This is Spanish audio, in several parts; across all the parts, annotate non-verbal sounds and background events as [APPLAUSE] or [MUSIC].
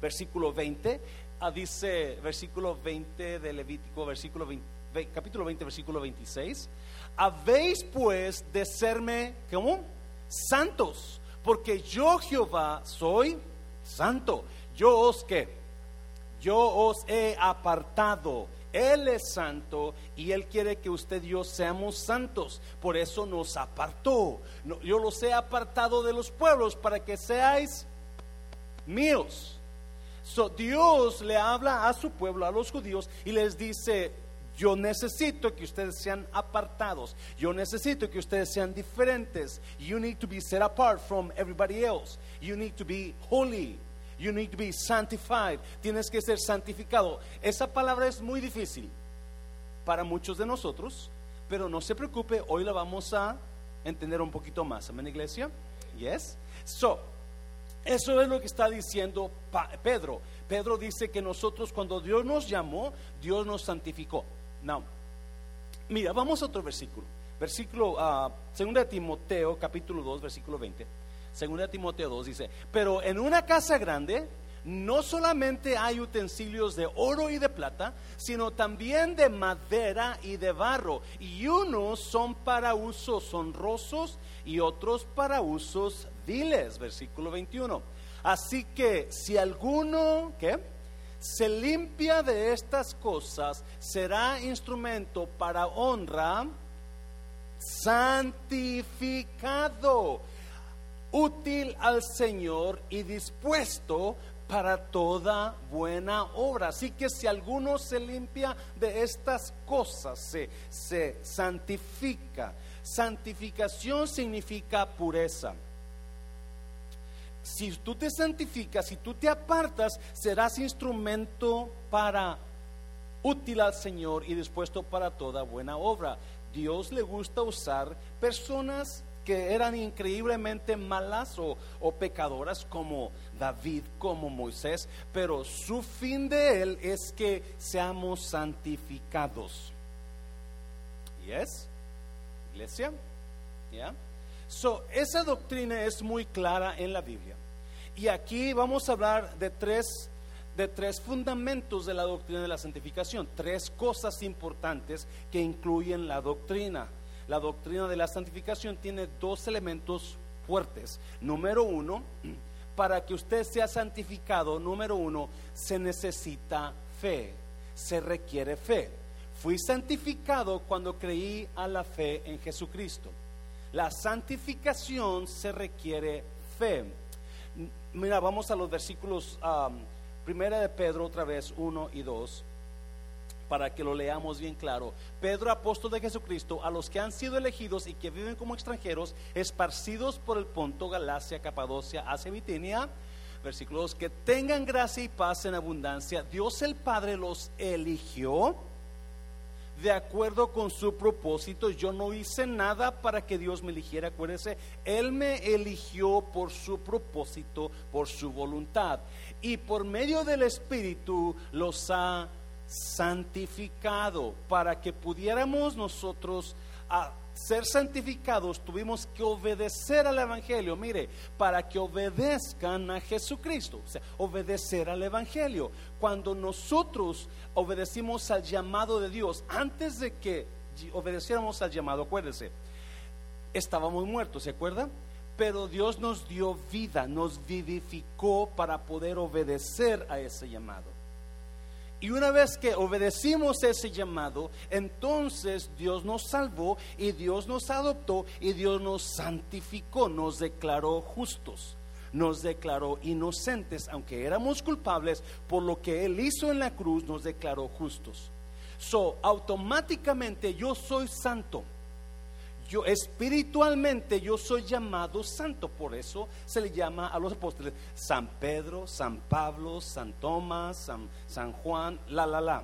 versículo 20, ah, dice versículo 20 de Levítico, versículo 20, ve- capítulo 20, versículo 26. Habéis pues de serme, ¿cómo? Santos, porque yo Jehová soy santo. Yo os que, yo os he apartado. Él es santo y Él quiere que usted y yo seamos santos. Por eso nos apartó. Yo los he apartado de los pueblos para que seáis míos. So, Dios le habla a su pueblo, a los judíos, y les dice, yo necesito que ustedes sean apartados. Yo necesito que ustedes sean diferentes. You need to be set apart from everybody else. You need to be holy. You need to be sanctified. Tienes que ser santificado. Esa palabra es muy difícil para muchos de nosotros, pero no se preocupe, hoy la vamos a entender un poquito más. Amén, iglesia? Yes. So, eso es lo que está diciendo Pedro. Pedro dice que nosotros cuando Dios nos llamó, Dios nos santificó. Now, mira, vamos a otro versículo. Versículo, 2 de Timoteo, capítulo 2, versículo 20. 2 de Timoteo 2 dice, pero en una casa grande no solamente hay utensilios de oro y de plata, sino también de madera y de barro. Y unos son para usos honrosos y otros para usos Versículo 21. Así que si alguno, ¿qué? Se limpia de estas cosas, será instrumento para honra, santificado, útil al Señor y dispuesto para toda buena obra. Así que si alguno se limpia de estas cosas, se, se santifica. Santificación significa pureza. Si tú te santificas, si tú te apartas, serás instrumento para útil al Señor y dispuesto para toda buena obra. Dios le gusta usar personas que eran increíblemente malas o, o pecadoras como David, como Moisés, pero su fin de él es que seamos santificados. ¿Yes? Iglesia? ¿Ya? So, esa doctrina es muy clara en la Biblia. Y aquí vamos a hablar de tres, de tres fundamentos de la doctrina de la santificación, tres cosas importantes que incluyen la doctrina. La doctrina de la santificación tiene dos elementos fuertes. Número uno, para que usted sea santificado, número uno, se necesita fe, se requiere fe. Fui santificado cuando creí a la fe en Jesucristo. La santificación se requiere fe. Mira, vamos a los versículos, um, de Pedro otra vez, 1 y 2, para que lo leamos bien claro. Pedro, apóstol de Jesucristo, a los que han sido elegidos y que viven como extranjeros, esparcidos por el Ponto, Galacia, Capadocia, Asia, Bitinia, versículo 2, que tengan gracia y paz en abundancia. Dios el Padre los eligió de acuerdo con su propósito. Yo no hice nada para que Dios me eligiera, acuérdense, Él me eligió por su propósito, por su voluntad. Y por medio del Espíritu los ha santificado para que pudiéramos nosotros a ser santificados tuvimos que obedecer al Evangelio. Mire, para que obedezcan a Jesucristo, o sea, obedecer al Evangelio. Cuando nosotros obedecimos al llamado de Dios, antes de que obedeciéramos al llamado, acuérdense, estábamos muertos, ¿se acuerdan? Pero Dios nos dio vida, nos vivificó para poder obedecer a ese llamado. Y una vez que obedecimos ese llamado, entonces Dios nos salvó y Dios nos adoptó y Dios nos santificó, nos declaró justos, nos declaró inocentes, aunque éramos culpables por lo que Él hizo en la cruz, nos declaró justos. So, automáticamente yo soy santo. Yo espiritualmente yo soy llamado santo, por eso se le llama a los apóstoles San Pedro, San Pablo, San Tomás, San, San Juan, la la la.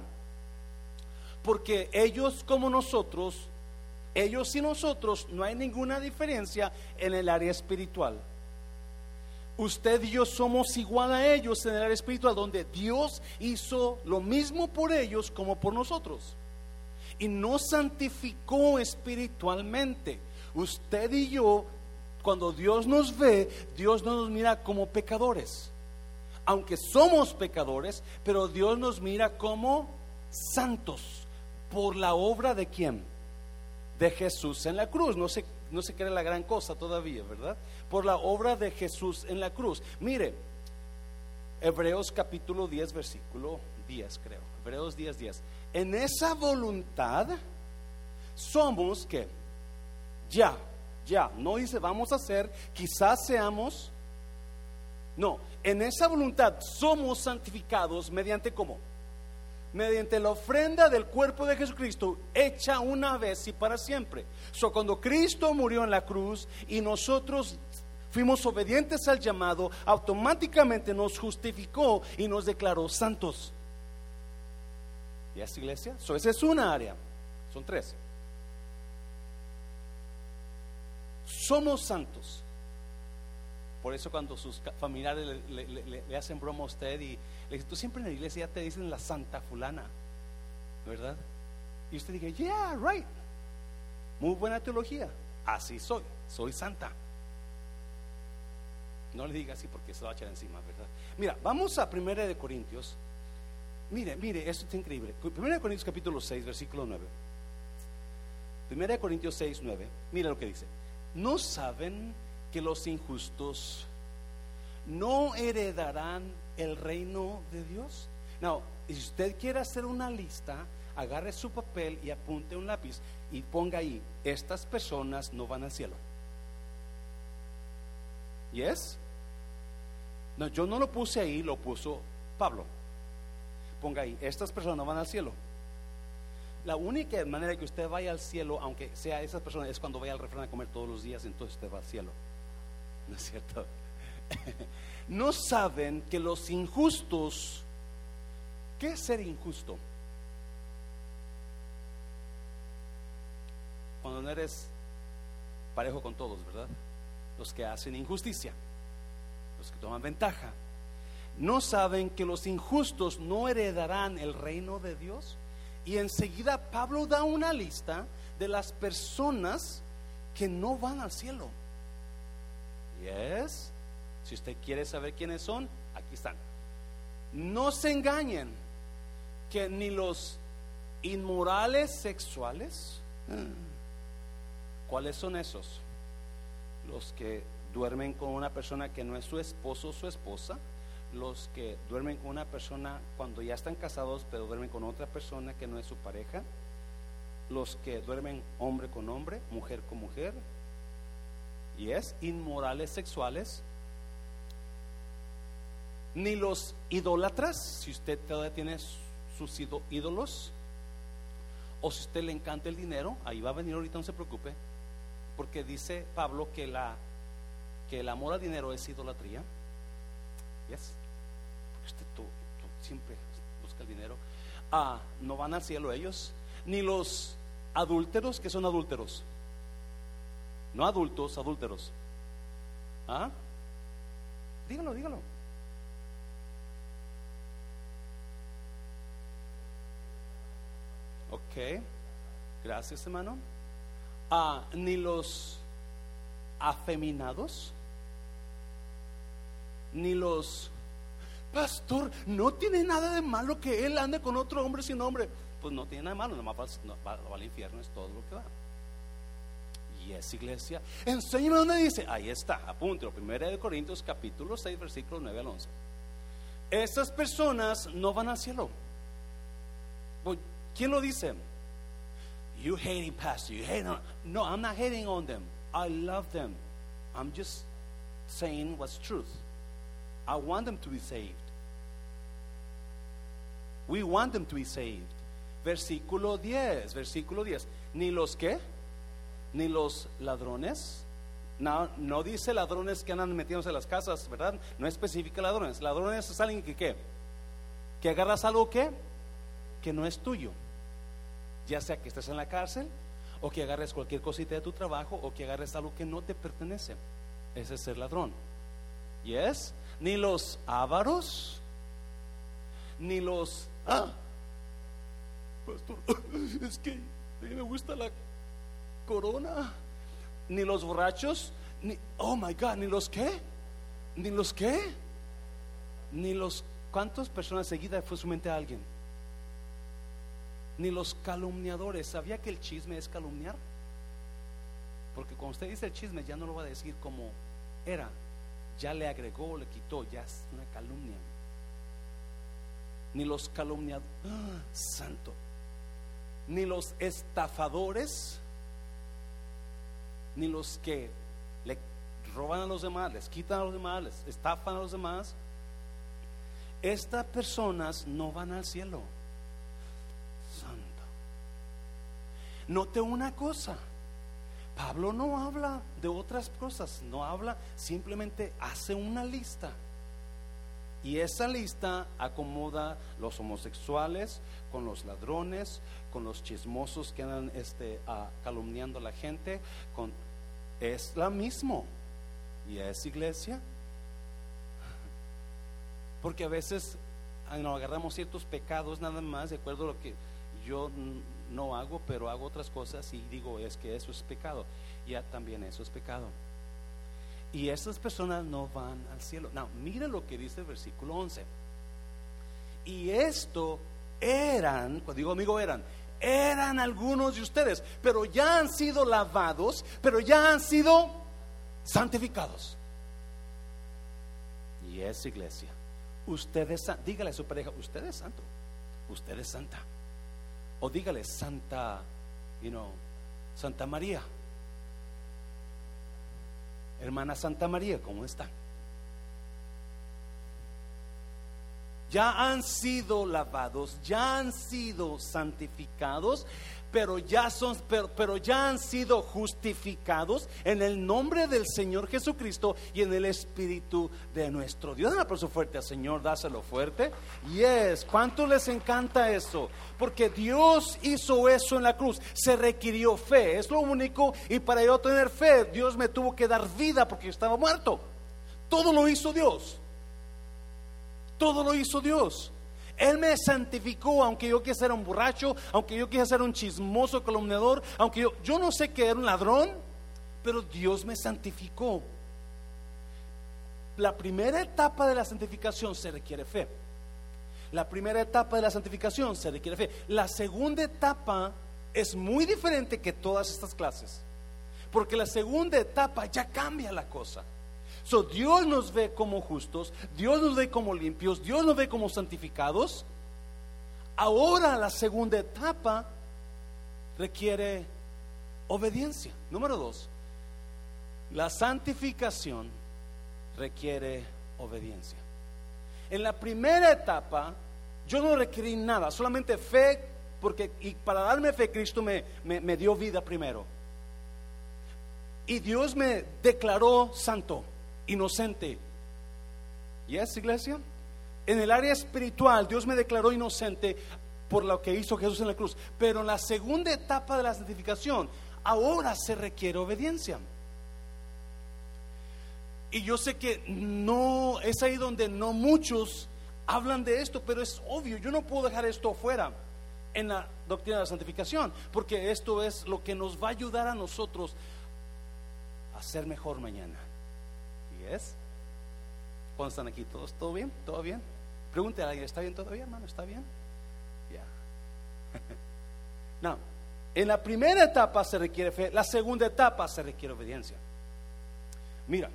Porque ellos como nosotros, ellos y nosotros no hay ninguna diferencia en el área espiritual. Usted y yo somos igual a ellos en el área espiritual, donde Dios hizo lo mismo por ellos como por nosotros y nos santificó espiritualmente. Usted y yo, Cuando Dios nos ve, Dios no nos mira como pecadores. Aunque somos pecadores, pero Dios nos mira como santos por la obra de quién? De Jesús en la cruz. No se, no se cree la gran cosa todavía, ¿verdad? Por la obra de Jesús en la cruz. Mire, Hebreos capítulo 10, versículo 10, creo. Hebreos 10, 10. En esa voluntad somos que ya, ya, no dice vamos a hacer, quizás seamos, no, en esa voluntad somos santificados mediante cómo? Mediante la ofrenda del cuerpo de Jesucristo hecha una vez y para siempre. So, cuando Cristo murió en la cruz y nosotros fuimos obedientes al llamado, automáticamente nos justificó y nos declaró santos. ¿Y esta iglesia? So, esa es una área, son tres. somos santos. Por eso cuando sus familiares le, hacen broma a usted y le dicen, tú siempre en la iglesia ya te dicen la santa fulana, ¿verdad? Y usted dice, yeah, right. Muy buena teología. Así soy, soy santa. No le diga así porque se va a echar encima, ¿verdad? Mira, vamos a Primera de Corintios. Mire, mire, esto es increíble. Primera de Corintios capítulo 6, versículo 9. Primera de Corintios 6, 9. Mira lo que dice. ¿No saben que los injustos no heredarán el reino de Dios? No, si usted quiere hacer una lista, agarre su papel y apunte un lápiz y ponga ahí, estas personas no van al cielo. ¿Yes? No, yo no lo puse ahí, lo puso Pablo. Ponga ahí, estas personas no van al cielo. La única manera que usted vaya al cielo, aunque sea esa persona, es cuando vaya al refrán a comer todos los días, entonces usted va al cielo. [LAUGHS] ¿No es cierto? [LAUGHS] no saben que los injustos, ¿qué es ser injusto? Cuando no eres parejo con todos, ¿verdad? Los que hacen injusticia, los que toman ventaja. ¿No saben que los injustos no heredarán el reino de Dios? Y enseguida Pablo da una lista de las personas que no van al cielo. Yes. Si usted quiere saber quiénes son, aquí están. No se engañen que ni los inmorales sexuales, ¿cuáles son esos? Los que duermen con una persona que no es su esposo o su esposa los que duermen con una persona cuando ya están casados, pero duermen con otra persona que no es su pareja, los que duermen hombre con hombre, mujer con mujer, y es inmorales sexuales, ni los idólatras, si usted todavía tiene sus ídolos, o si usted le encanta el dinero, ahí va a venir ahorita, no se preocupe, porque dice Pablo que la que el amor al dinero es idolatría. Yes siempre busca el dinero. Ah, no van al cielo ellos, ni los adúlteros, que son adúlteros. No adultos, adúlteros. ¿Ah? Dígalo, dígalo. Ok, gracias hermano. Ah, ni los afeminados, ni los pastor, no tiene nada de malo que él ande con otro hombre sin hombre. Pues no tiene nada de malo, nomás va, va, al infierno, es todo lo que va. Y es iglesia. Enséñame dónde dice. Ahí está, apúntelo. Primera de Corintios, capítulo 6, versículo 9 al 11. Estas personas no van al cielo. Pues, ¿Quién lo dice? You hating pastor, you hate on. No, I'm not hating on them. I love them. I'm just saying what's truth. I want them to be saved. We want them to be saved. Versículo 10, versículo 10. Ni los que, ni los ladrones. No, no dice ladrones que andan metiéndose en las casas, ¿verdad? No especifica ladrones. Ladrones es alguien que qué? Que agarras algo que, que no es tuyo. Ya sea que estés en la cárcel, o que agarres cualquier cosita de tu trabajo, o que agarres algo que no te pertenece. Ese es ser ladrón. ¿Yes? Ni los ávaros, ni los Ah, pastor, [LAUGHS] es que a mí me gusta la corona. Ni los borrachos, ni, oh my God, ni los qué, ni los qué, ni los cuántas personas seguidas fue su mente a alguien, ni los calumniadores. ¿Sabía que el chisme es calumniar? Porque cuando usted dice el chisme ya no lo va a decir como era, ya le agregó, le quitó, ya es una calumnia. Ni los calumniadores, ¡Ah! santo, ni los estafadores, ni los que le roban a los demás, les quitan a los demás, les estafan a los demás. Estas personas no van al cielo. Santo. Note una cosa. Pablo no habla de otras cosas, no habla, simplemente hace una lista. Y esa lista acomoda los homosexuales con los ladrones, con los chismosos que andan este, calumniando a la gente. Con, es la mismo. Y es iglesia. Porque a veces ah, nos agarramos ciertos pecados nada más de acuerdo a lo que yo no hago, pero hago otras cosas y digo, es que eso es pecado. Ya también eso es pecado. Y esas personas no van al cielo. No, mira lo que dice el versículo 11. Y esto eran, cuando digo amigo eran, eran algunos de ustedes, pero ya han sido lavados, pero ya han sido santificados. Y es iglesia. Usted es, dígale a su pareja, usted es santo, usted es santa. O dígale Santa, you know, Santa María. Hermana Santa María, ¿cómo está? Ya han sido lavados, ya han sido santificados pero ya son, pero, ya han sido justificados en el nombre del Señor Jesucristo y en el Espíritu de nuestro Dios. Un aplauso fuerte al Señor, dáselo fuerte. Yes, ¿cuánto les encanta eso? Porque Dios hizo eso en la cruz, se requirió fe, es lo único, y para yo tener fe, Dios me tuvo que dar vida porque estaba muerto. Todo lo hizo Dios. Todo lo hizo Dios. Él me santificó, aunque yo quisiera ser un borracho, aunque yo quisiera ser un chismoso calumniador, aunque yo, yo no sé que era un ladrón, pero Dios me santificó. La primera etapa de la santificación se requiere fe. La primera etapa de la santificación se requiere fe. La segunda etapa es muy diferente que todas estas clases. Porque la segunda etapa ya cambia la cosa. So, Dios nos ve como justos, Dios nos ve como limpios, Dios nos ve como santificados. Ahora la segunda etapa requiere obediencia. Número dos, la santificación requiere obediencia. En la primera etapa yo no requerí nada, solamente fe, porque y para darme fe Cristo me, me dio vida primero. Y Dios me declaró santo inocente. ¿Y es iglesia? En el área espiritual, Dios me declaró inocente por lo que hizo Jesús en la cruz. Pero en la segunda etapa de la santificación, ahora se requiere obediencia. Y yo sé que no, es ahí donde no muchos hablan de esto, pero es obvio, yo no puedo dejar esto fuera en la doctrina de la santificación, porque esto es lo que nos va a ayudar a nosotros a ser mejor mañana es? ¿Cuándo están aquí? ¿Todos? ¿Todo bien? ¿Todo bien? Pregúntale a alguien, ¿está bien todavía, hermano? ¿Está bien? Ya. [LAUGHS] no. En la primera etapa se requiere fe, la segunda etapa se requiere obediencia. Mira,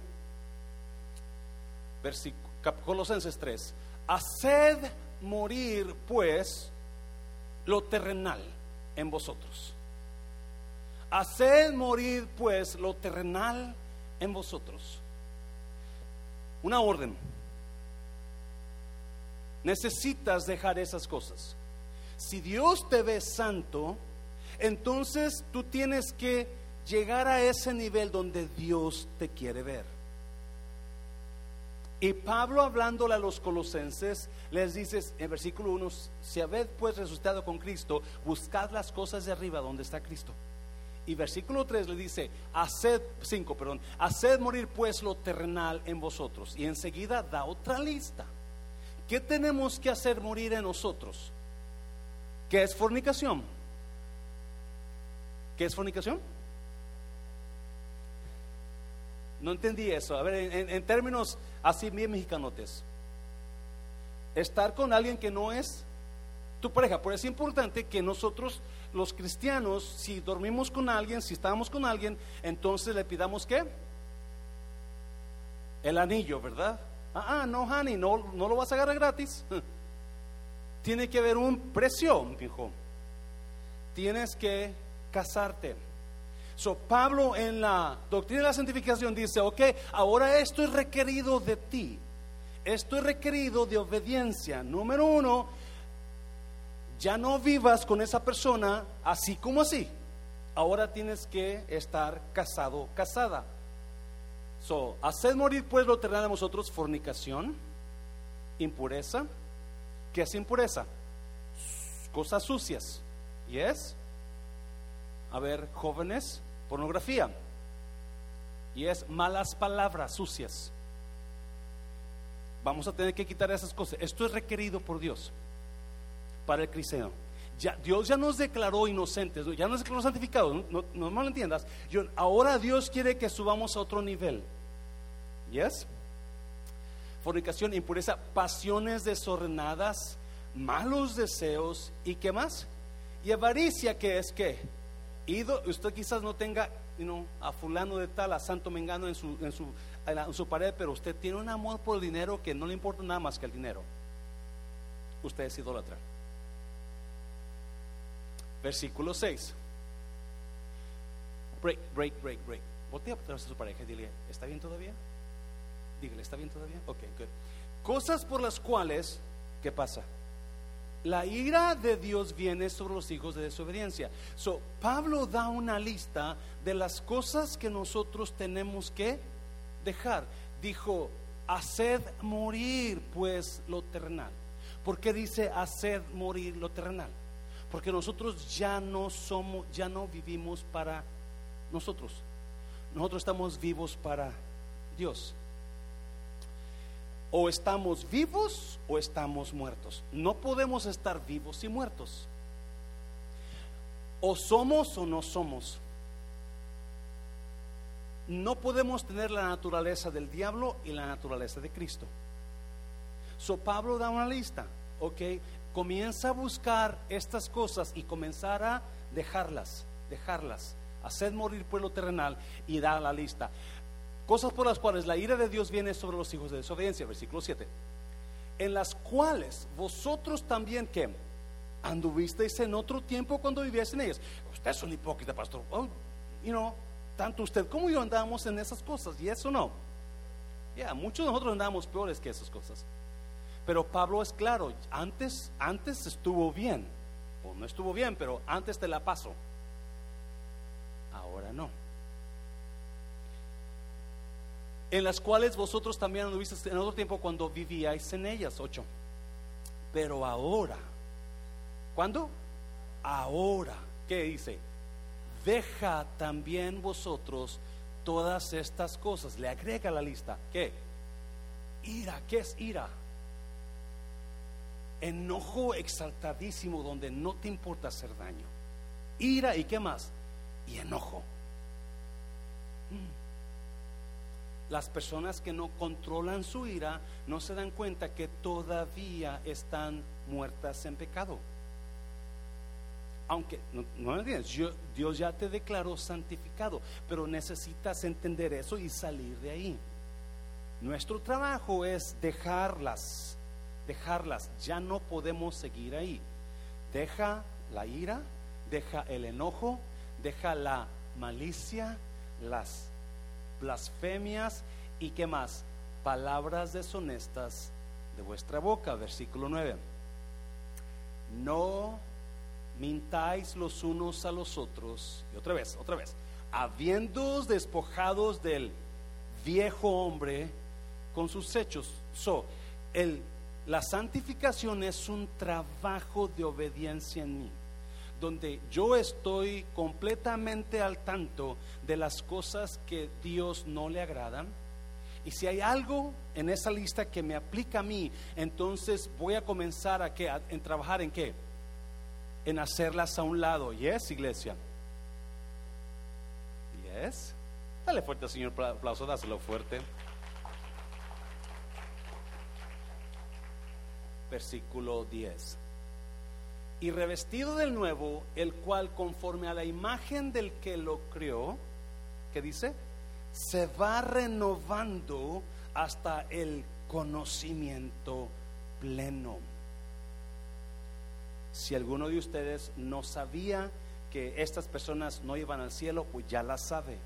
versículo, Colosenses 3. Haced morir, pues, lo terrenal en vosotros. Haced morir, pues, lo terrenal en vosotros una orden. Necesitas dejar esas cosas. Si Dios te ve santo, entonces tú tienes que llegar a ese nivel donde Dios te quiere ver. Y Pablo hablándole a los colosenses, les dice en versículo 1, si habéis pues resucitado con Cristo, buscad las cosas de arriba donde está Cristo. Y versículo 3 le dice, haced, 5, perdón, haced morir pues lo terrenal en vosotros. Y enseguida da otra lista. ¿Qué tenemos que hacer morir en nosotros? ¿Qué es fornicación? ¿Qué es fornicación? No entendí eso. A ver, en, en términos así bien mexicanotes. Estar con alguien que no es tu pareja. Por eso es importante que nosotros, los cristianos, si dormimos con alguien, si estamos con alguien, entonces le pidamos qué? El anillo, ¿verdad? Ah, ah no, honey, no, no lo vas a agarrar gratis. [LAUGHS] Tiene que haber un precio, hijo. Tienes que casarte. So, Pablo en la doctrina de la santificación dice, ok, ahora esto es requerido de ti. Esto es requerido de obediencia. Número uno, ya no vivas con esa persona así como así. Ahora tienes que estar casado, casada. So, haced morir pues lo terrenal de vosotros fornicación, impureza. ¿Qué es impureza? Cosas sucias. ¿Y es? A ver, jóvenes, pornografía. Y es malas palabras sucias. Vamos a tener que quitar esas cosas. Esto es requerido por Dios para el cristiano. Ya, Dios ya nos declaró inocentes, ya nos declaró santificados, no, no, no entiendas. Yo, ahora Dios quiere que subamos a otro nivel. ¿Yes? Fornicación, impureza, pasiones desordenadas, malos deseos y qué más? Y avaricia, que es que usted quizás no tenga a fulano de tal, a santo mengano en su, en, su, en su pared, pero usted tiene un amor por el dinero que no le importa nada más que el dinero. Usted es idólatra. Versículo 6. Break, break, break, break. Voltea a su pareja y dile, ¿está bien todavía? Dígale, ¿está bien todavía? Ok, good. Cosas por las cuales, ¿qué pasa? La ira de Dios viene sobre los hijos de desobediencia. So, Pablo da una lista de las cosas que nosotros tenemos que dejar. Dijo, haced morir pues lo terrenal. ¿Por qué dice haced morir lo terrenal? Porque nosotros ya no somos, ya no vivimos para nosotros. Nosotros estamos vivos para Dios o estamos vivos o estamos muertos. No podemos estar vivos y muertos. O somos o no somos. No podemos tener la naturaleza del diablo y la naturaleza de Cristo. So Pablo da una lista, ¿ok? Comienza a buscar estas cosas y comenzar a dejarlas, dejarlas. Hacer morir pueblo terrenal y da la lista. Cosas por las cuales la ira de Dios viene sobre los hijos de desobediencia, versículo 7. En las cuales vosotros también que anduvisteis en otro tiempo cuando vivíais en ellas. Usted es un hipócrita, pastor. Oh, you know, tanto usted como yo andamos en esas cosas, y eso no. Ya, muchos de nosotros andamos peores que esas cosas. Pero Pablo es claro, antes, antes estuvo bien, o no estuvo bien, pero antes te la paso. Ahora no en las cuales vosotros también anduvisteis en otro tiempo cuando vivíais en ellas. Ocho. Pero ahora, ¿cuándo? Ahora, ¿qué dice? Deja también vosotros todas estas cosas. Le agrega la lista. ¿Qué? Ira, ¿qué es ira? Enojo exaltadísimo donde no te importa hacer daño. Ira y qué más? Y enojo. Mm las personas que no controlan su ira no se dan cuenta que todavía están muertas en pecado. Aunque, no, me entiendes, Dios ya te declaró santificado, pero necesitas entender eso y salir de ahí. Nuestro trabajo es dejarlas, dejarlas, ya no podemos seguir ahí. Deja la ira, deja el enojo, deja la malicia, las blasfemias y qué más, palabras deshonestas de vuestra boca, versículo 9. No mintáis los unos a los otros, y otra vez, otra vez, habiendo despojados del viejo hombre con sus hechos. So, el, la santificación es un trabajo de obediencia en mí donde yo estoy completamente al tanto de las cosas que Dios no le agradan. Y si hay algo en esa lista que me aplica a mí, entonces voy a comenzar a, en trabajar en qué? En hacerlas a un lado. Yes, iglesia. Yes. Dale fuerte, Señor, aplauso, dáselo fuerte. Versículo 10. Y revestido del nuevo, el cual conforme a la imagen del que lo creó, ¿qué dice? Se va renovando hasta el conocimiento pleno. Si alguno de ustedes no sabía que estas personas no iban al cielo, pues ya la sabe.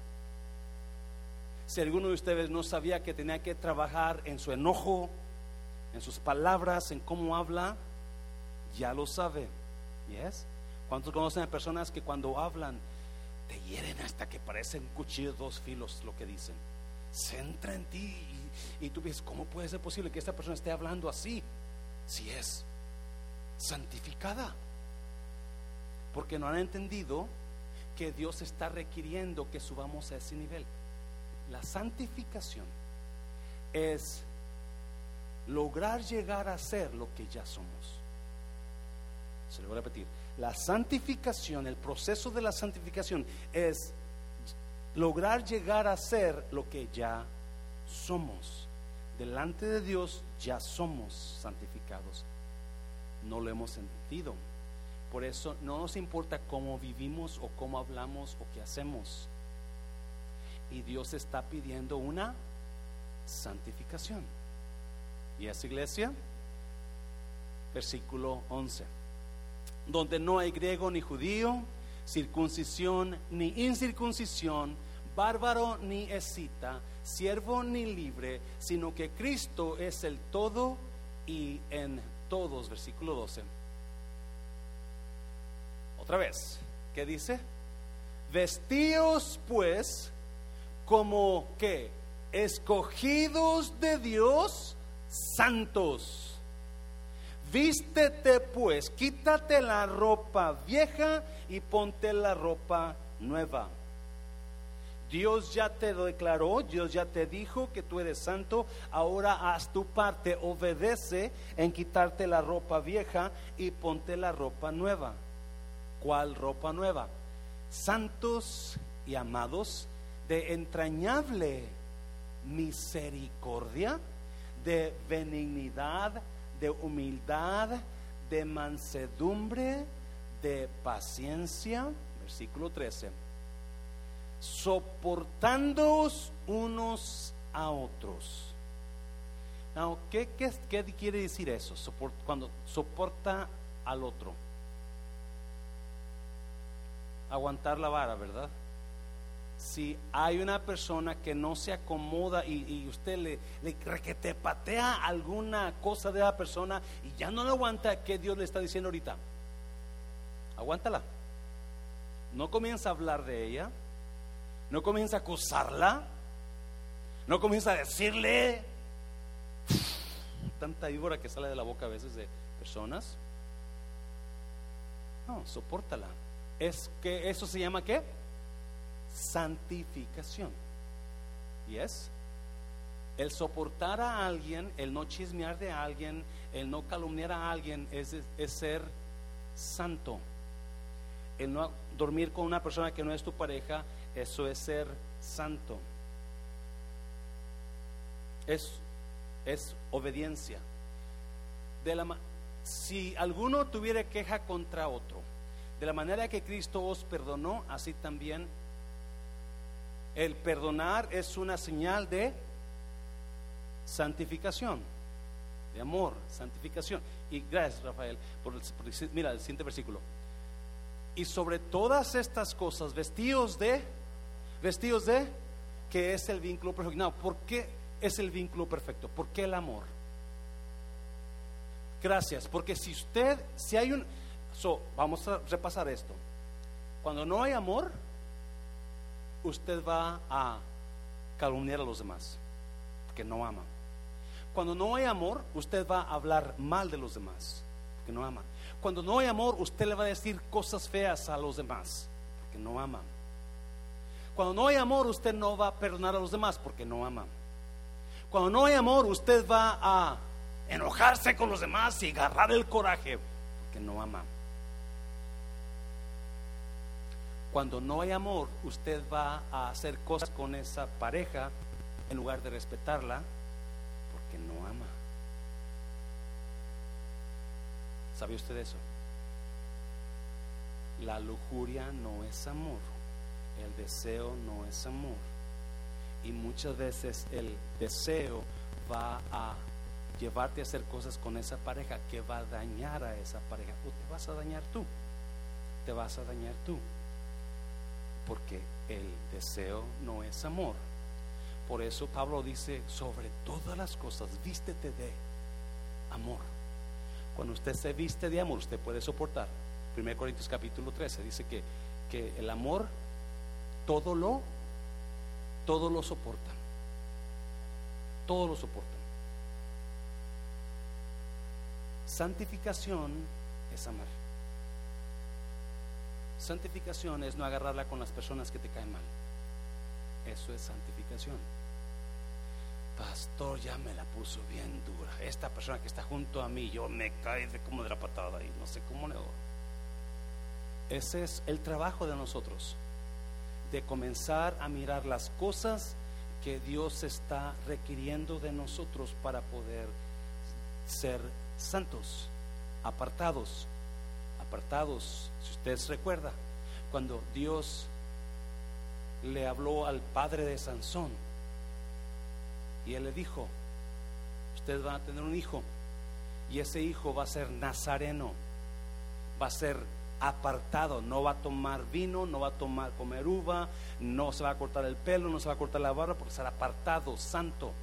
Si alguno de ustedes no sabía que tenía que trabajar en su enojo, en sus palabras, en cómo habla, ya lo sabe. ¿Yes? ¿Cuántos conocen a personas que cuando hablan te hieren hasta que parecen cuchillos dos filos lo que dicen? Centra en ti y, tú dices, ¿cómo puede ser posible que esta persona esté hablando así? Si es santificada. Porque no han entendido que Dios está requiriendo que subamos a ese nivel. La santificación es lograr llegar a ser lo que ya somos. Se lo voy a repetir. La santificación, el proceso de la santificación es lograr llegar a ser lo que ya somos. Delante de Dios ya somos santificados. No lo hemos sentido. Por eso no nos importa cómo vivimos o cómo hablamos o qué hacemos. Y Dios está pidiendo una santificación. ¿Y esa iglesia? Versículo 11. Donde no hay griego ni judío, circuncisión ni incircuncisión, bárbaro ni escita, siervo ni libre, sino que Cristo es el todo y en todos. Versículo 12. Otra vez, ¿qué dice? Vestíos pues como que escogidos de Dios, santos. Vístete pues, quítate la ropa vieja y ponte la ropa nueva. Dios ya te declaró, Dios ya te dijo que tú eres santo, ahora haz tu parte, obedece en quitarte la ropa vieja y ponte la ropa nueva. ¿Cuál ropa nueva? Santos y amados de entrañable misericordia, de benignidad, de humildad, de mansedumbre, de paciencia. Versículo 13. Soportándoos unos a otros. ¿qué, qué, quiere decir eso? cuando soporta al otro. Aguantar la vara, ¿verdad? Si hay una persona que no se acomoda y, usted le, le patea alguna cosa de la persona y ya no le aguanta, ¿qué Dios le está diciendo ahorita? Aguántala. No comienza a hablar de ella, no comienza a acusarla, no comienza a decirle tanta víbora que sale de la boca a veces de personas. No, soportala. Es que eso se llama qué? Santificación. ¿Y es? El soportar a alguien, el no chismear de alguien, el no calumniar a alguien es, es ser santo. El no dormir con una persona que no es tu pareja, eso es ser santo. Es, es obediencia. De la, si alguno tuviera queja contra otro, de la manera que Cristo os perdonó, así también el perdonar es una señal de santificación, de amor, santificación. Y gracias, Rafael, por, el, mira el siguiente versículo. Y sobre todas estas cosas, vestidos de, vestidos de, que es el vínculo perfecto. No, ¿por qué es el vínculo perfecto? ¿Por qué el amor? Gracias, porque si usted, si hay un, so, vamos a repasar esto. Cuando no hay amor, usted va a calumniar a los demás, porque no ama. Cuando no hay amor, usted va a hablar mal de los demás, porque no ama. Cuando no hay amor, usted le va a decir cosas feas a los demás, porque no ama. Cuando no hay amor, usted no va a perdonar a los demás, porque no ama. Cuando no hay amor, usted va a enojarse con los demás y agarrar el coraje, porque no ama. Cuando no hay amor, usted va a hacer cosas con esa pareja en lugar de respetarla porque no ama. ¿Sabe usted eso? La lujuria no es amor, el deseo no es amor. Y muchas veces el deseo va a llevarte a hacer cosas con esa pareja que va a dañar a esa pareja. O te vas a dañar tú, te vas a dañar tú. Porque el deseo no es amor. Por eso Pablo dice, sobre todas las cosas, vístete de amor. Cuando usted se viste de amor, usted puede soportar. 1 Corintios capítulo 13 dice que, que el amor todo lo, todo lo soporta. Todo lo soporta. Santificación es amar. Santificación es no agarrarla con las personas que te caen mal. Eso es santificación. Pastor, ya me la puso bien dura. Esta persona que está junto a mí, yo me cae de como de la patada y no sé cómo le Ese es el trabajo de nosotros, de comenzar a mirar las cosas que Dios está requiriendo de nosotros para poder ser santos, apartados, apartados. Si usted se recuerda, cuando Dios le habló al padre de Sansón y él le dijo, ustedes van a tener un hijo y ese hijo va a ser nazareno, va a ser apartado, no va a tomar vino, no va a tomar comer uva, no se va a cortar el pelo, no se va a cortar la barba, porque será apartado, santo.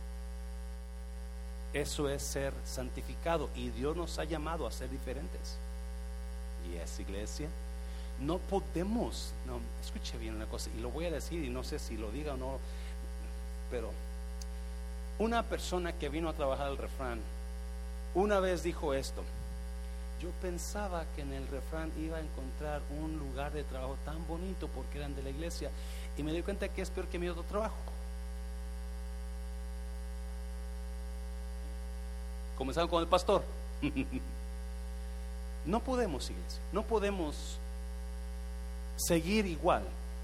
Eso es ser santificado y Dios nos ha llamado a ser diferentes. Y esa iglesia, no podemos, no, escuche bien una cosa, y lo voy a decir y no sé si lo diga o no, pero una persona que vino a trabajar el refrán, una vez dijo esto, yo pensaba que en el refrán iba a encontrar un lugar de trabajo tan bonito porque eran de la iglesia y me di cuenta que es peor que mi otro trabajo. Comenzaron con el pastor. [LAUGHS] no podemos, iglesia, no podemos seguir igual.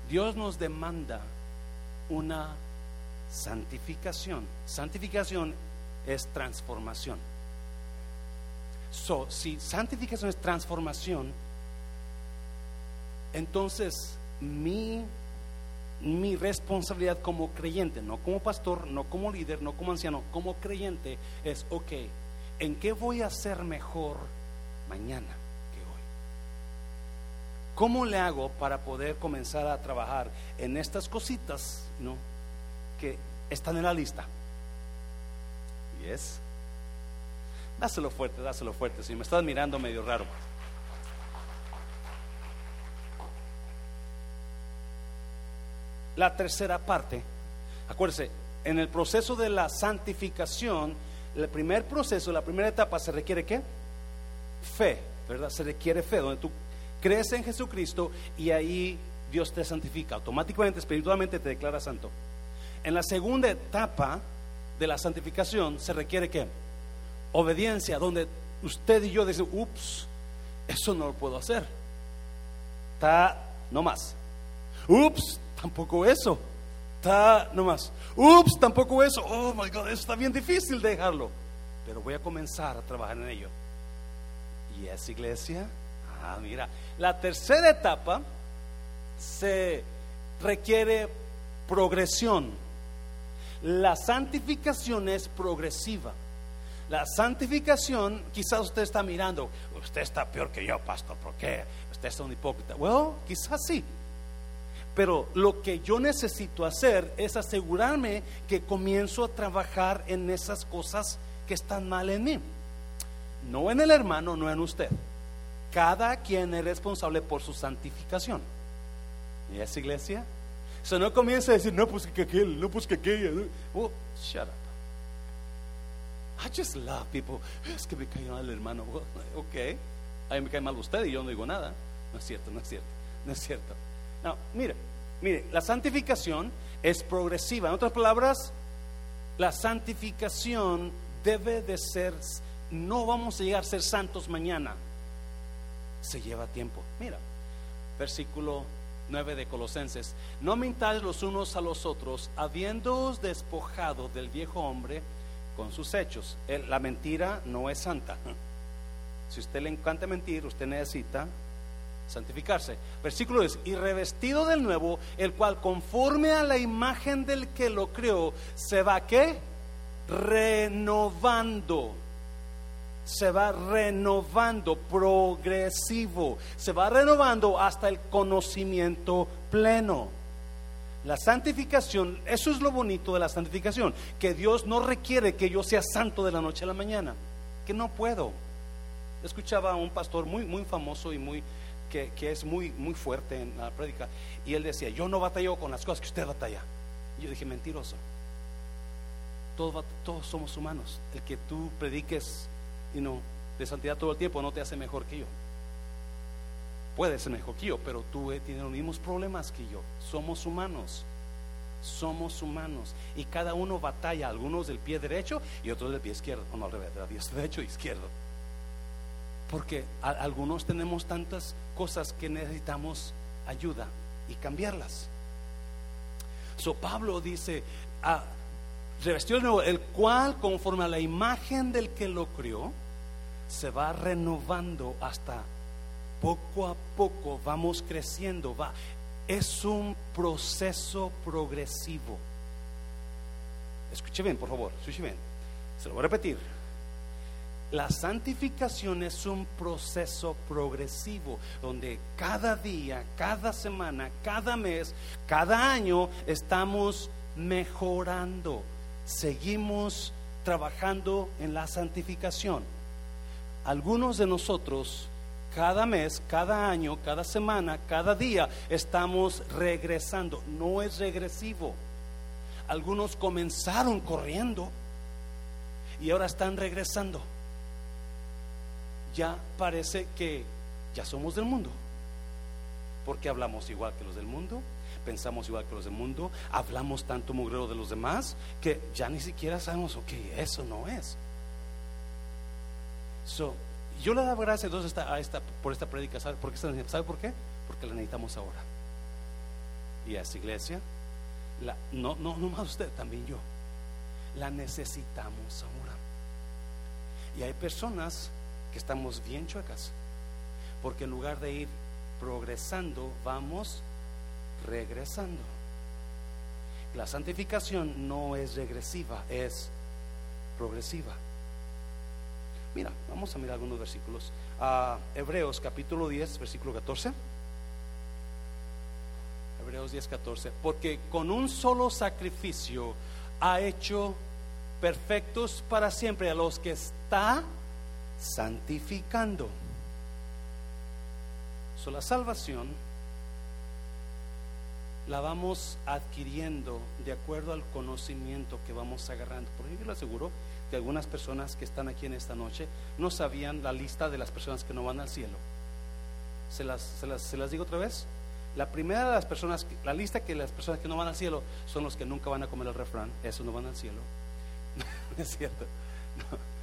Dios nos demanda una santificación. Santificación es transformación. So, si santificación es transformación, entonces mi, mi responsabilidad como creyente, no como pastor, no como líder, no como anciano, como creyente, es, ok, ¿en qué voy a ser mejor mañana que hoy? ¿Cómo le hago para poder comenzar a trabajar en estas cositas ¿no? que están en la lista? Y es, dáselo fuerte, dáselo fuerte, si me estás mirando medio raro. La tercera parte, acuérdese, en el proceso de la santificación, el primer proceso, la primera etapa, se requiere qué? Fe, ¿verdad? Se requiere fe, donde tú crees en Jesucristo y ahí Dios te santifica. Automáticamente, espiritualmente te declara santo. En la segunda etapa de la santificación se requiere qué? Obediencia, donde usted y yo decimos, ups, eso no lo puedo hacer. Está, no más. Ups, tampoco eso. Está nomás. Ups, tampoco eso. Oh my God, eso está bien difícil dejarlo. Pero voy a comenzar a trabajar en ello. ¿Y esa iglesia? Ah, mira. La tercera etapa se requiere progresión. La santificación es progresiva. La santificación, quizás usted está mirando, usted está peor que yo, pastor, ¿por qué? Usted es un hipócrita. Bueno, quizás sí. Pero lo que yo necesito hacer es asegurarme que comienzo a trabajar en esas cosas que están mal en mí. No en el hermano, no en usted. Cada quien es responsable por su santificación. ¿Y esa iglesia? O sea, no comienza a decir, no, pues que aquel, no, pues que aquella. Oh, shut up. I just love people. Es que me cae mal el hermano. ok. A mí me cae mal usted y yo no digo nada. No es cierto, no es cierto, no es cierto. No, mire, mire, la santificación es progresiva. En otras palabras, la santificación debe de ser, no vamos a llegar a ser santos mañana. Se lleva tiempo. Mira, versículo 9 de Colosenses. No mintáis los unos a los otros, habiéndoos despojado del viejo hombre con sus hechos. La mentira no es santa. [LAUGHS] Si usted le encanta mentir, usted necesita santificarse. Versículo 10, y revestido del nuevo, el cual conforme a la imagen del que lo creó, se va qué? Renovando. Se va renovando, progresivo. Se va renovando hasta el conocimiento pleno. La santificación, eso es lo bonito de la santificación, que Dios no requiere que yo sea santo de la noche a la mañana, que no puedo. Escuchaba a un pastor muy, muy famoso y muy, que, es muy, muy fuerte en la prédica, y él decía, yo no batallo con las cosas que usted batalla. yo dije, mentiroso. Todos, todos somos humanos. El que tú prediques y no, de santidad todo el tiempo no te hace mejor que yo. Puede ser mejor que yo, pero tú eh, tienes los mismos problemas que yo. Somos humanos. Somos humanos. Y cada uno batalla, algunos del pie derecho y otros del pie izquierdo. No al revés, del pie [LAUGHS] derecho e izquierdo. Porque algunos tenemos tantas cosas que necesitamos ayuda y cambiarlas. So Pablo dice, ah, revestió de nuevo, el cual conforme a la imagen del que lo crió, se va renovando hasta poco a poco vamos creciendo, va. Es un proceso progresivo. Escuche bien, por favor, escuche bien. Se lo voy a repetir. La santificación es un proceso progresivo donde cada día, cada semana, cada mes, cada año estamos mejorando. Seguimos trabajando en la santificación. Algunos de nosotros cada mes, cada año, cada semana, cada día estamos regresando. No es regresivo. Algunos comenzaron corriendo y ahora están regresando ya parece que ya somos del mundo. Porque hablamos igual que los del mundo, pensamos igual que los del mundo, hablamos tanto mugrero de los demás que ya ni siquiera sabemos, ok, eso no es. So, yo le doy gracias a esta, por esta predica, ¿sabe por qué? ¿Sabe por qué? Porque la necesitamos ahora. Y a esta iglesia, no, no, no más usted, también yo, la necesitamos ahora. Y hay personas que estamos bien chuecas, porque en lugar de ir progresando, vamos regresando. La santificación no es regresiva, es progresiva. Mira, vamos a mirar algunos versículos. Hebreos capítulo 10, versículo 14. Hebreos 10, 14. Porque con un solo sacrificio ha hecho perfectos para siempre a los que está santificando. So, la salvación la vamos adquiriendo de acuerdo al conocimiento que vamos agarrando. Por ejemplo, le aseguro que algunas personas que están aquí en esta noche no sabían la lista de las personas que no van al cielo. ¿Se las, se las, se las digo otra vez? La primera de las personas, la lista que las personas que no van al cielo son los que nunca van a comer el refrán, esos no van al cielo. [LAUGHS] es cierto. No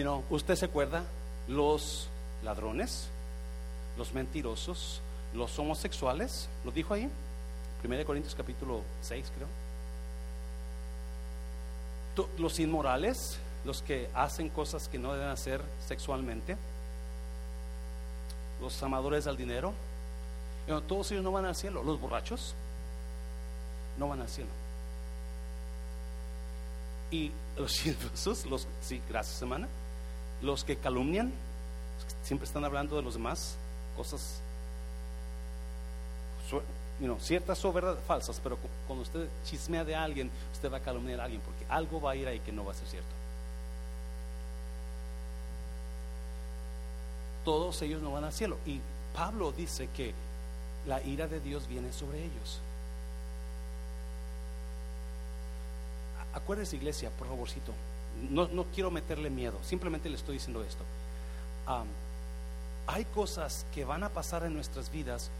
no, usted se acuerda, los ladrones, los mentirosos, los homosexuales, lo dijo ahí, 1 Corintios capítulo 6 creo. Los inmorales, los que hacen cosas que no deben hacer sexualmente, los amadores del dinero, todos ellos no van al cielo, los borrachos no van al cielo. Y los [LAUGHS] chismosos, los, sí, gracias semana los que calumnian, siempre están hablando de los demás, cosas, ciertas o verdad, falsas, pero cuando usted chismea de alguien, usted va a calumniar a alguien, porque algo va a ir ahí que no va a ser cierto. Todos ellos no van al cielo. Y Pablo dice que la ira de Dios viene sobre ellos. Acuérdese, iglesia, por favorcito, no, no quiero meterle miedo, simplemente le estoy diciendo esto. hay cosas que van a pasar en nuestras vidas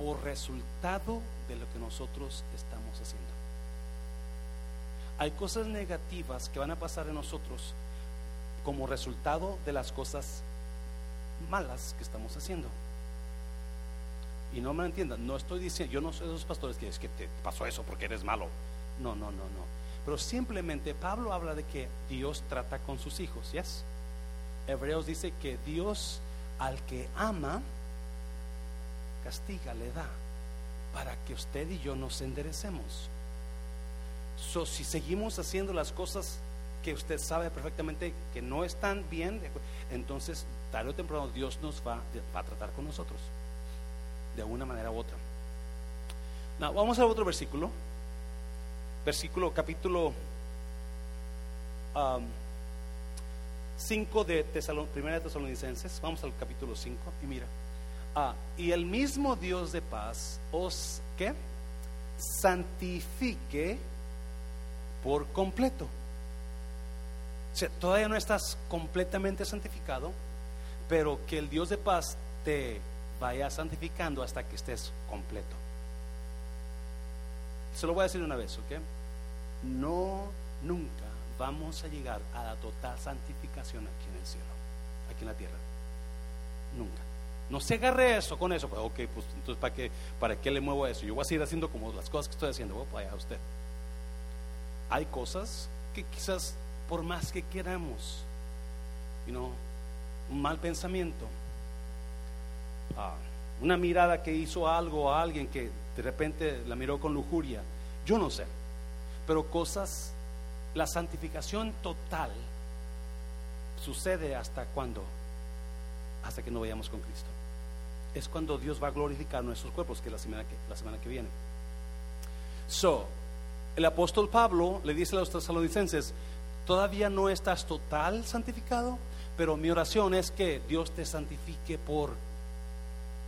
por resultado de lo que nosotros estamos haciendo. Hay cosas negativas que van a pasar en nosotros como resultado de las cosas malas que estamos haciendo. Y no me entiendan, no estoy diciendo, yo no soy de esos pastores que es que te pasó eso porque eres malo. No, no, no, no. Pero simplemente Pablo habla de que Dios trata con sus hijos, ¿yes? Hebreos dice que Dios al que ama, castiga, le da, para que usted y yo nos enderecemos. So, si seguimos haciendo las cosas que usted sabe perfectamente que no están bien, entonces tarde o temprano Dios nos va, a tratar con nosotros, de una manera u otra. vamos a otro versículo, versículo capítulo 5 de Tesalon, Primera de Tesalonicenses, vamos al capítulo 5 y mira, ah, y el mismo Dios de paz os, ¿qué? Santifique por completo. O sea, todavía no estás completamente santificado, pero que el Dios de paz te vaya santificando hasta que estés completo. Se lo voy a decir una vez, ¿ok? No, nunca vamos a llegar a la total santificación aquí en el cielo, aquí en la tierra. Nunca. No se agarre eso con eso. Pues, ok, pues entonces ¿para qué, ¿para qué le muevo eso? Yo voy a seguir haciendo como las cosas que estoy haciendo. Voy para allá usted. Hay cosas que quizás por más que queramos, un mal pensamiento, ah, una mirada que hizo algo a alguien que de repente la miró con lujuria, yo no sé, pero cosas, la santificación total sucede hasta cuando, hasta que no vayamos con Cristo. Es cuando Dios va a glorificar nuestros cuerpos, que es la semana que, la semana que viene. So, el apóstol Pablo le dice a los tesalonicenses, todavía no estás total santificado, pero mi oración es que Dios te santifique por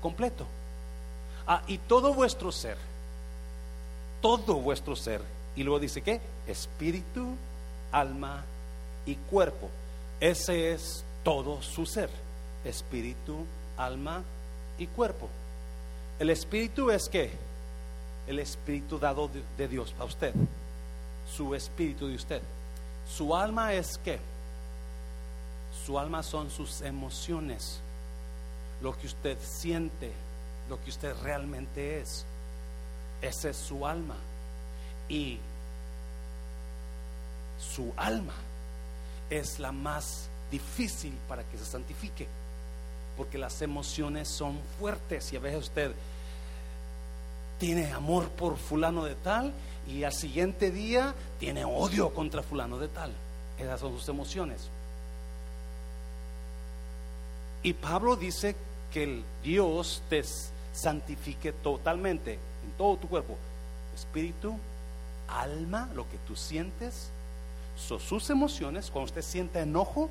completo. Ah, y todo vuestro ser, todo vuestro ser, y luego dice que espíritu, alma y cuerpo. Ese es todo su ser, espíritu, alma y cuerpo. El espíritu es que el espíritu dado de, Dios a usted, su espíritu de usted. Su alma es qué? Su alma son sus emociones, lo que usted siente, lo que usted realmente es. Esa es su alma. Y su alma es la más difícil para que se santifique, porque las emociones son fuertes y a veces usted tiene amor por fulano de tal y al siguiente día tiene odio contra fulano de tal. Esas son sus emociones. Y Pablo dice que el Dios te santifique totalmente en todo tu cuerpo, espíritu, alma, lo que tú sientes, son sus emociones. Cuando usted siente enojo,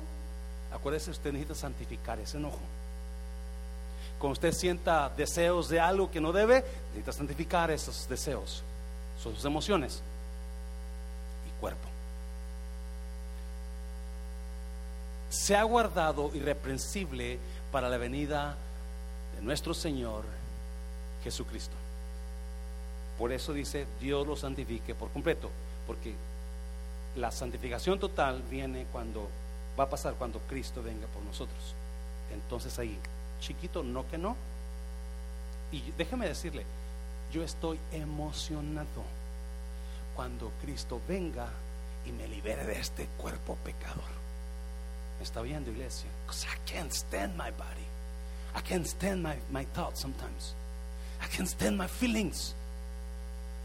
acuérdese, usted necesita santificar ese enojo. Cuando usted sienta deseos de algo que no debe, necesita santificar esos deseos. Sus emociones y cuerpo. Se ha guardado irreprensible para la venida de nuestro Señor Jesucristo. Por eso dice, Dios lo santifique por completo, porque la santificación total viene cuando va a pasar cuando Cristo venga por nosotros. Entonces ahí chiquito, no que no. Y déjeme decirle, yo estoy emocionado cuando Cristo venga y me libere de este cuerpo pecador. ¿Me está viendo, iglesia? I can't stand my body. I can't stand my, my thoughts sometimes. I can't stand my feelings.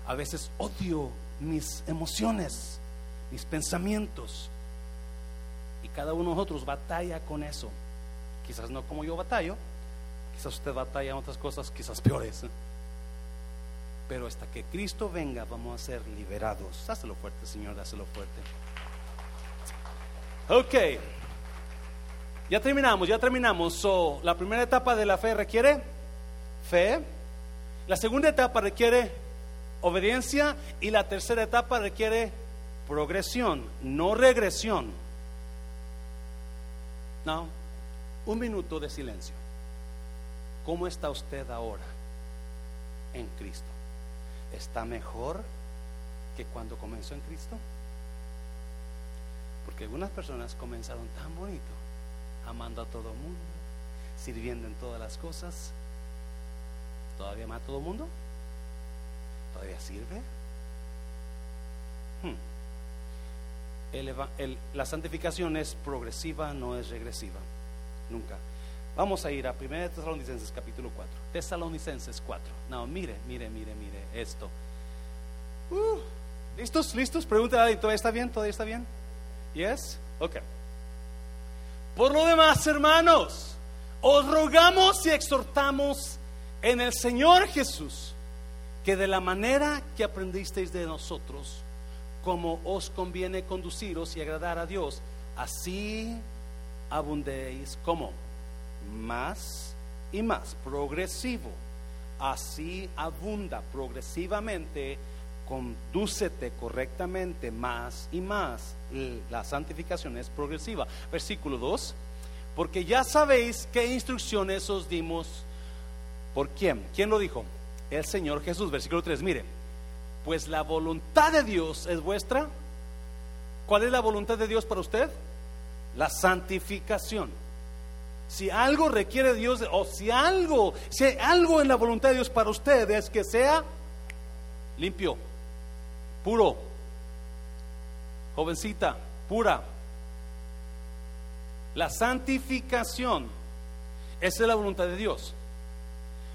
A veces odio mis emociones, mis pensamientos. Y cada uno de nosotros batalla con eso. Quizás no como yo batallo, quizás usted batalla en otras cosas, quizás peores. Pero hasta que Cristo venga, vamos a ser liberados. Házelo fuerte, Señor, házelo fuerte. Ok, ya terminamos, ya terminamos. So, la primera etapa de la fe requiere fe. La segunda etapa requiere obediencia. Y la tercera etapa requiere progresión, no regresión. No, un minuto de silencio. ¿Cómo está usted ahora en Cristo? ¿Está mejor que cuando comenzó en Cristo? Porque algunas personas comenzaron tan bonito, amando a todo el mundo, sirviendo en todas las cosas, ¿Todavía ama a todo el mundo? ¿Todavía sirve? Hmm. la santificación es progresiva, no es regresiva. Nunca. Vamos a ir a 1 Tesalonicenses capítulo 4. Tesalonicenses 4. No, mire, mire, mire, mire esto. Uh, ¿Listos? ¿Listos? Pregunta ¿todavía está bien? ¿Todavía está bien? ¿Yes? Ok. Por lo demás, hermanos, os rogamos y exhortamos en el Señor Jesús que de la manera que aprendisteis de nosotros, como os conviene conduciros y agradar a Dios, así abundéis como más y más, progresivo. Así abunda progresivamente, condúcete correctamente más y más. La santificación es progresiva. Versículo 2. Porque ya sabéis qué instrucciones os dimos. ¿Por quién? ¿Quién lo dijo? El Señor Jesús. Versículo 3. Mire, pues la voluntad de Dios es vuestra. ¿Cuál es la voluntad de Dios para usted? La santificación. Si algo requiere Dios, o si algo, si hay algo en la voluntad de Dios para usted es que sea limpio, puro, jovencita, pura. La santificación, esa es la voluntad de Dios.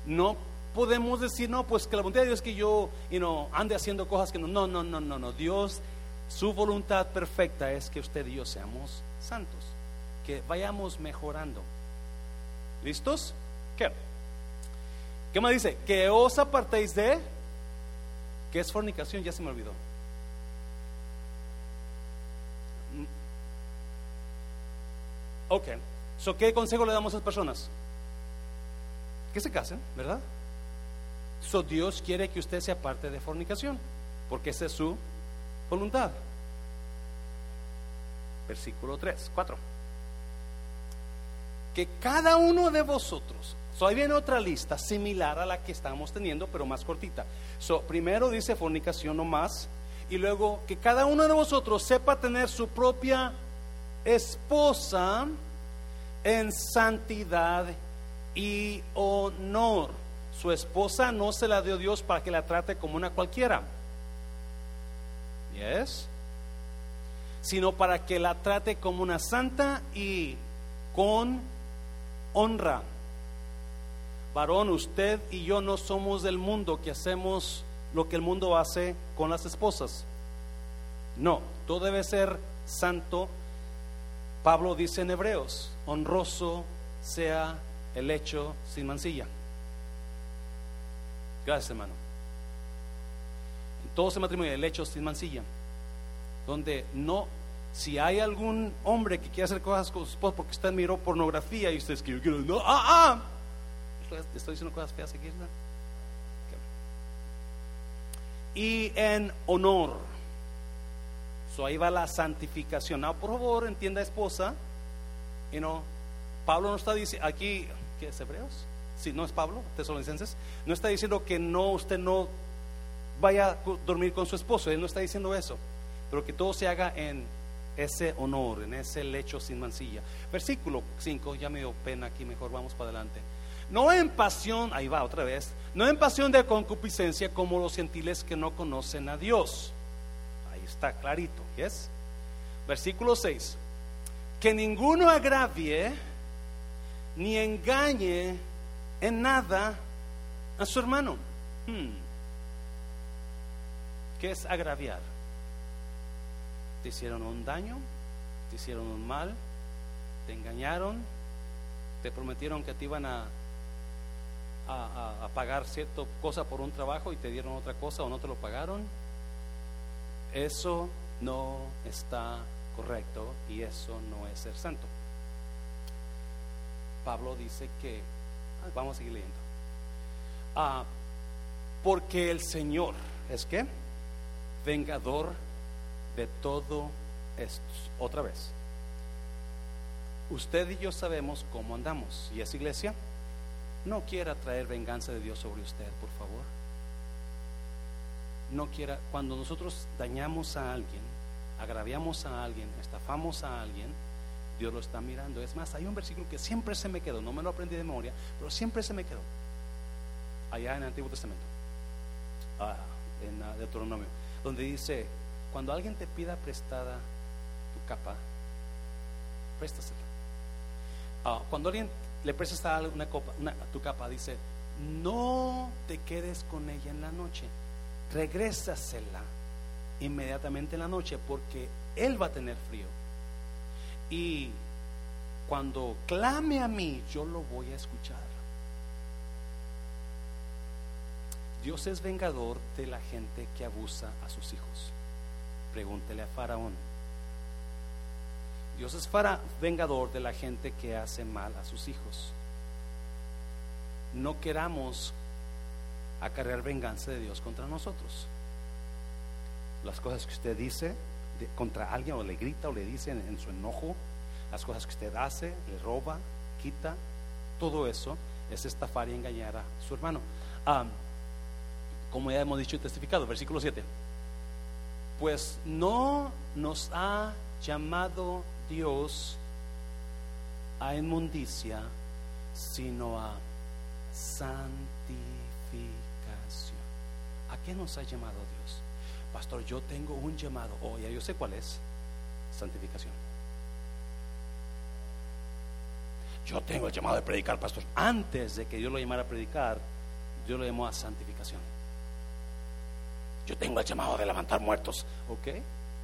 No podemos decir, no, pues que la voluntad de Dios es que yo you ande haciendo cosas que no, no, no, no, no, no. Dios, su voluntad perfecta es que usted y yo seamos santos, que vayamos mejorando. ¿Listos? ¿Qué? ¿Qué más dice? Que os apartéis de... ¿Qué es fornicación? Ya se me olvidó. Mm. Ok. So, ¿Qué consejo le damos a las personas? Que se casen, ¿verdad? So, Dios quiere que usted sea parte de fornicación, porque esa es su voluntad. Versículo 3, 4 que cada uno de vosotros, so ahí viene otra lista similar a la que estamos teniendo, pero más cortita. So, primero dice fornicación no más, y luego que cada uno de vosotros sepa tener su propia esposa en santidad y honor. Su esposa no se la dio Dios para que la trate como una cualquiera. Yes. Sino para que la trate como una santa y con honra. Varón, usted y yo no somos del mundo que hacemos lo que el mundo hace con las esposas. No, todo debe ser santo. Pablo dice en Hebreos, honroso sea el hecho sin mancilla. Gracias, hermano. En todo ese matrimonio, el hecho sin mancilla, donde no si hay algún hombre que quiere hacer cosas con su esposa porque usted miró pornografía y usted escribió, no, ah, ah, estoy diciendo cosas feas aquí. Y en honor. So ahí va la santificación. No, por favor, entienda, esposa. You know, Pablo no está diciendo aquí, ¿qué es Hebreos? Si no es Pablo, tesalonicenses. No está diciendo que no, usted no vaya a dormir con su esposo. Él no está diciendo eso. Pero que todo se haga en ese honor, en ese lecho sin mancilla. Versículo 5, ya me dio pena aquí, mejor vamos para adelante. No en pasión, ahí va otra vez, no en pasión de concupiscencia como los gentiles que no conocen a Dios. Ahí está clarito, ¿yes? Versículo 6. Que ninguno agravie ni engañe en nada a su hermano. Hmm. ¿Qué es agraviar? Te hicieron un daño, te hicieron un mal, te engañaron, te prometieron que te iban a, a, pagar cierta cosa por un trabajo y te dieron otra cosa o no te lo pagaron. Eso no está correcto y eso no es ser santo. Pablo dice que, ah, vamos a seguir leyendo, ah, porque el Señor es que vengador de todo esto. Otra vez, usted y yo sabemos cómo andamos. ¿Y esa iglesia? No quiera traer venganza de Dios sobre usted, por favor. No quiera, cuando nosotros dañamos a alguien, agraviamos a alguien, estafamos a alguien, Dios lo está mirando. Es más, hay un versículo que siempre se me quedó, no me lo aprendí de memoria, pero siempre se me quedó. allá en el Antiguo Testamento, ah, en uh, Deuteronomio, donde dice, cuando alguien te pida prestada tu capa, préstasela. Ah, cuando alguien le presta una copa, una, tu capa, dice, no te quedes con ella en la noche, regrésasela inmediatamente en la noche porque él va a tener frío. Y cuando clame a mí, yo lo voy a escuchar. Dios es vengador de la gente que abusa a sus hijos. Pregúntele a Faraón. Dios es vengador de la gente que hace mal a sus hijos. No queramos acarrear venganza de Dios contra nosotros. Las cosas que usted dice contra alguien o le grita o le dice en, su enojo, las cosas que usted hace, le roba, quita, todo eso es estafar y engañar a su hermano. como ya hemos dicho y testificado, versículo 7. Pues no nos ha llamado Dios a inmundicia, sino a santificación. ¿A qué nos ha llamado Dios? Pastor, yo tengo un llamado. Oh, ya yo sé cuál es. Santificación. Yo tengo el llamado de predicar, pastor. Antes de que Dios lo llamara a predicar, Dios lo llamó a santificación. Yo tengo el llamado de levantar muertos. ¿Ok?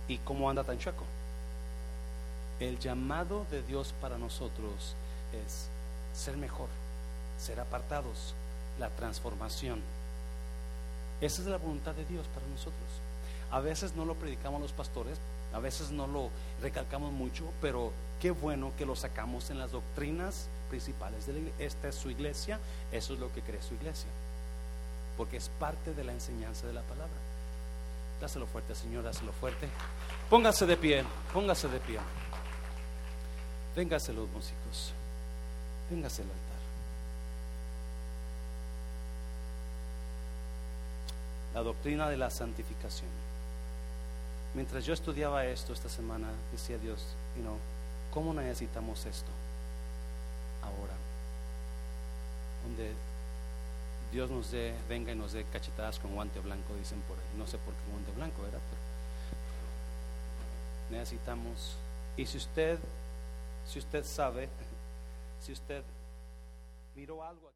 ¿Y cómo anda tan chueco? El llamado de Dios para nosotros es ser mejor, ser apartados, la transformación. Esa es la voluntad de Dios para nosotros. A veces no lo predicamos los pastores, a veces no lo recalcamos mucho, pero qué bueno que lo sacamos en las doctrinas principales de la iglesia. Esta es su iglesia, eso es lo que cree su iglesia, porque es parte de la enseñanza de la palabra. Dáselo fuerte, Señor, dáselo fuerte. Póngase de pie, póngase de pie. Véngase los músicos, véngase el altar. La doctrina de la santificación. Mientras yo estudiaba esto esta semana, decía Dios, you know, ¿cómo necesitamos esto ahora? Donde Dios nos dé, venga y nos dé cachetadas con guante blanco, dicen por ahí. No sé por qué guante blanco, ¿verdad? Pero necesitamos. Y si usted si usted sabe, [LAUGHS] si usted miró algo